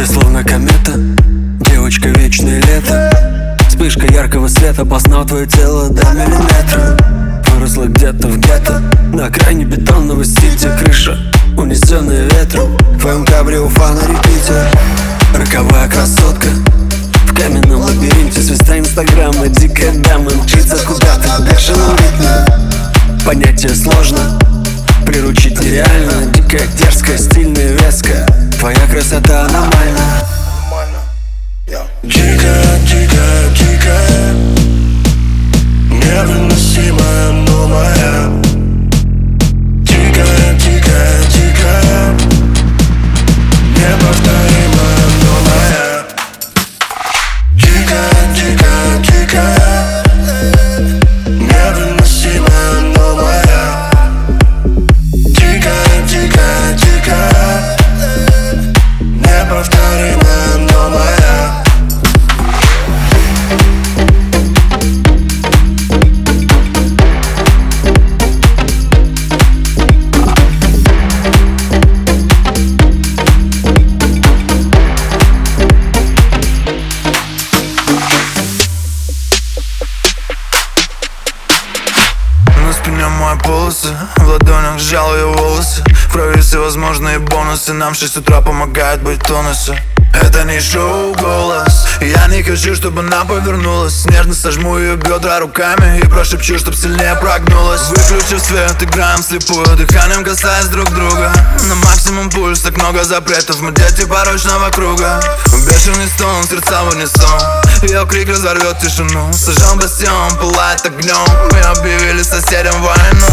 Ты словно комета, девочка вечное лето. Вспышка яркого света познал твое тело до миллиметра. Выросла где-то в гетто, на окраине бетонного сити. Крыша, унесенная ветром, в твоем кабрио фана репитер Роковая красотка, в каменном лабиринте. Звезда инстаграма, дикая дама мчится куда-то в бешеном ритме. Понятие сложно, приручить нереально. Дикая, дерзкая, стильная, веская. Твоя красота аномальна. Дикая, дикая, полосы В ладонях сжал ее волосы. В крови всевозможные бонусы. Нам в 6 утра помогает быть в тонусе это не шоу голос. Я не хочу, чтобы она повернулась. Нежно сожму ее бедра руками И прошепчу, чтоб сильнее прогнулась. Выключив свет, играем слепую Дыханием касаясь друг друга. На максимум пульс, так много запретов. Мы дети порочного круга. Бешеный стон, сердца в унисон. Ее крик разорвет тишину. Сожжен бастион, пылает огнем Мы объявили соседям войну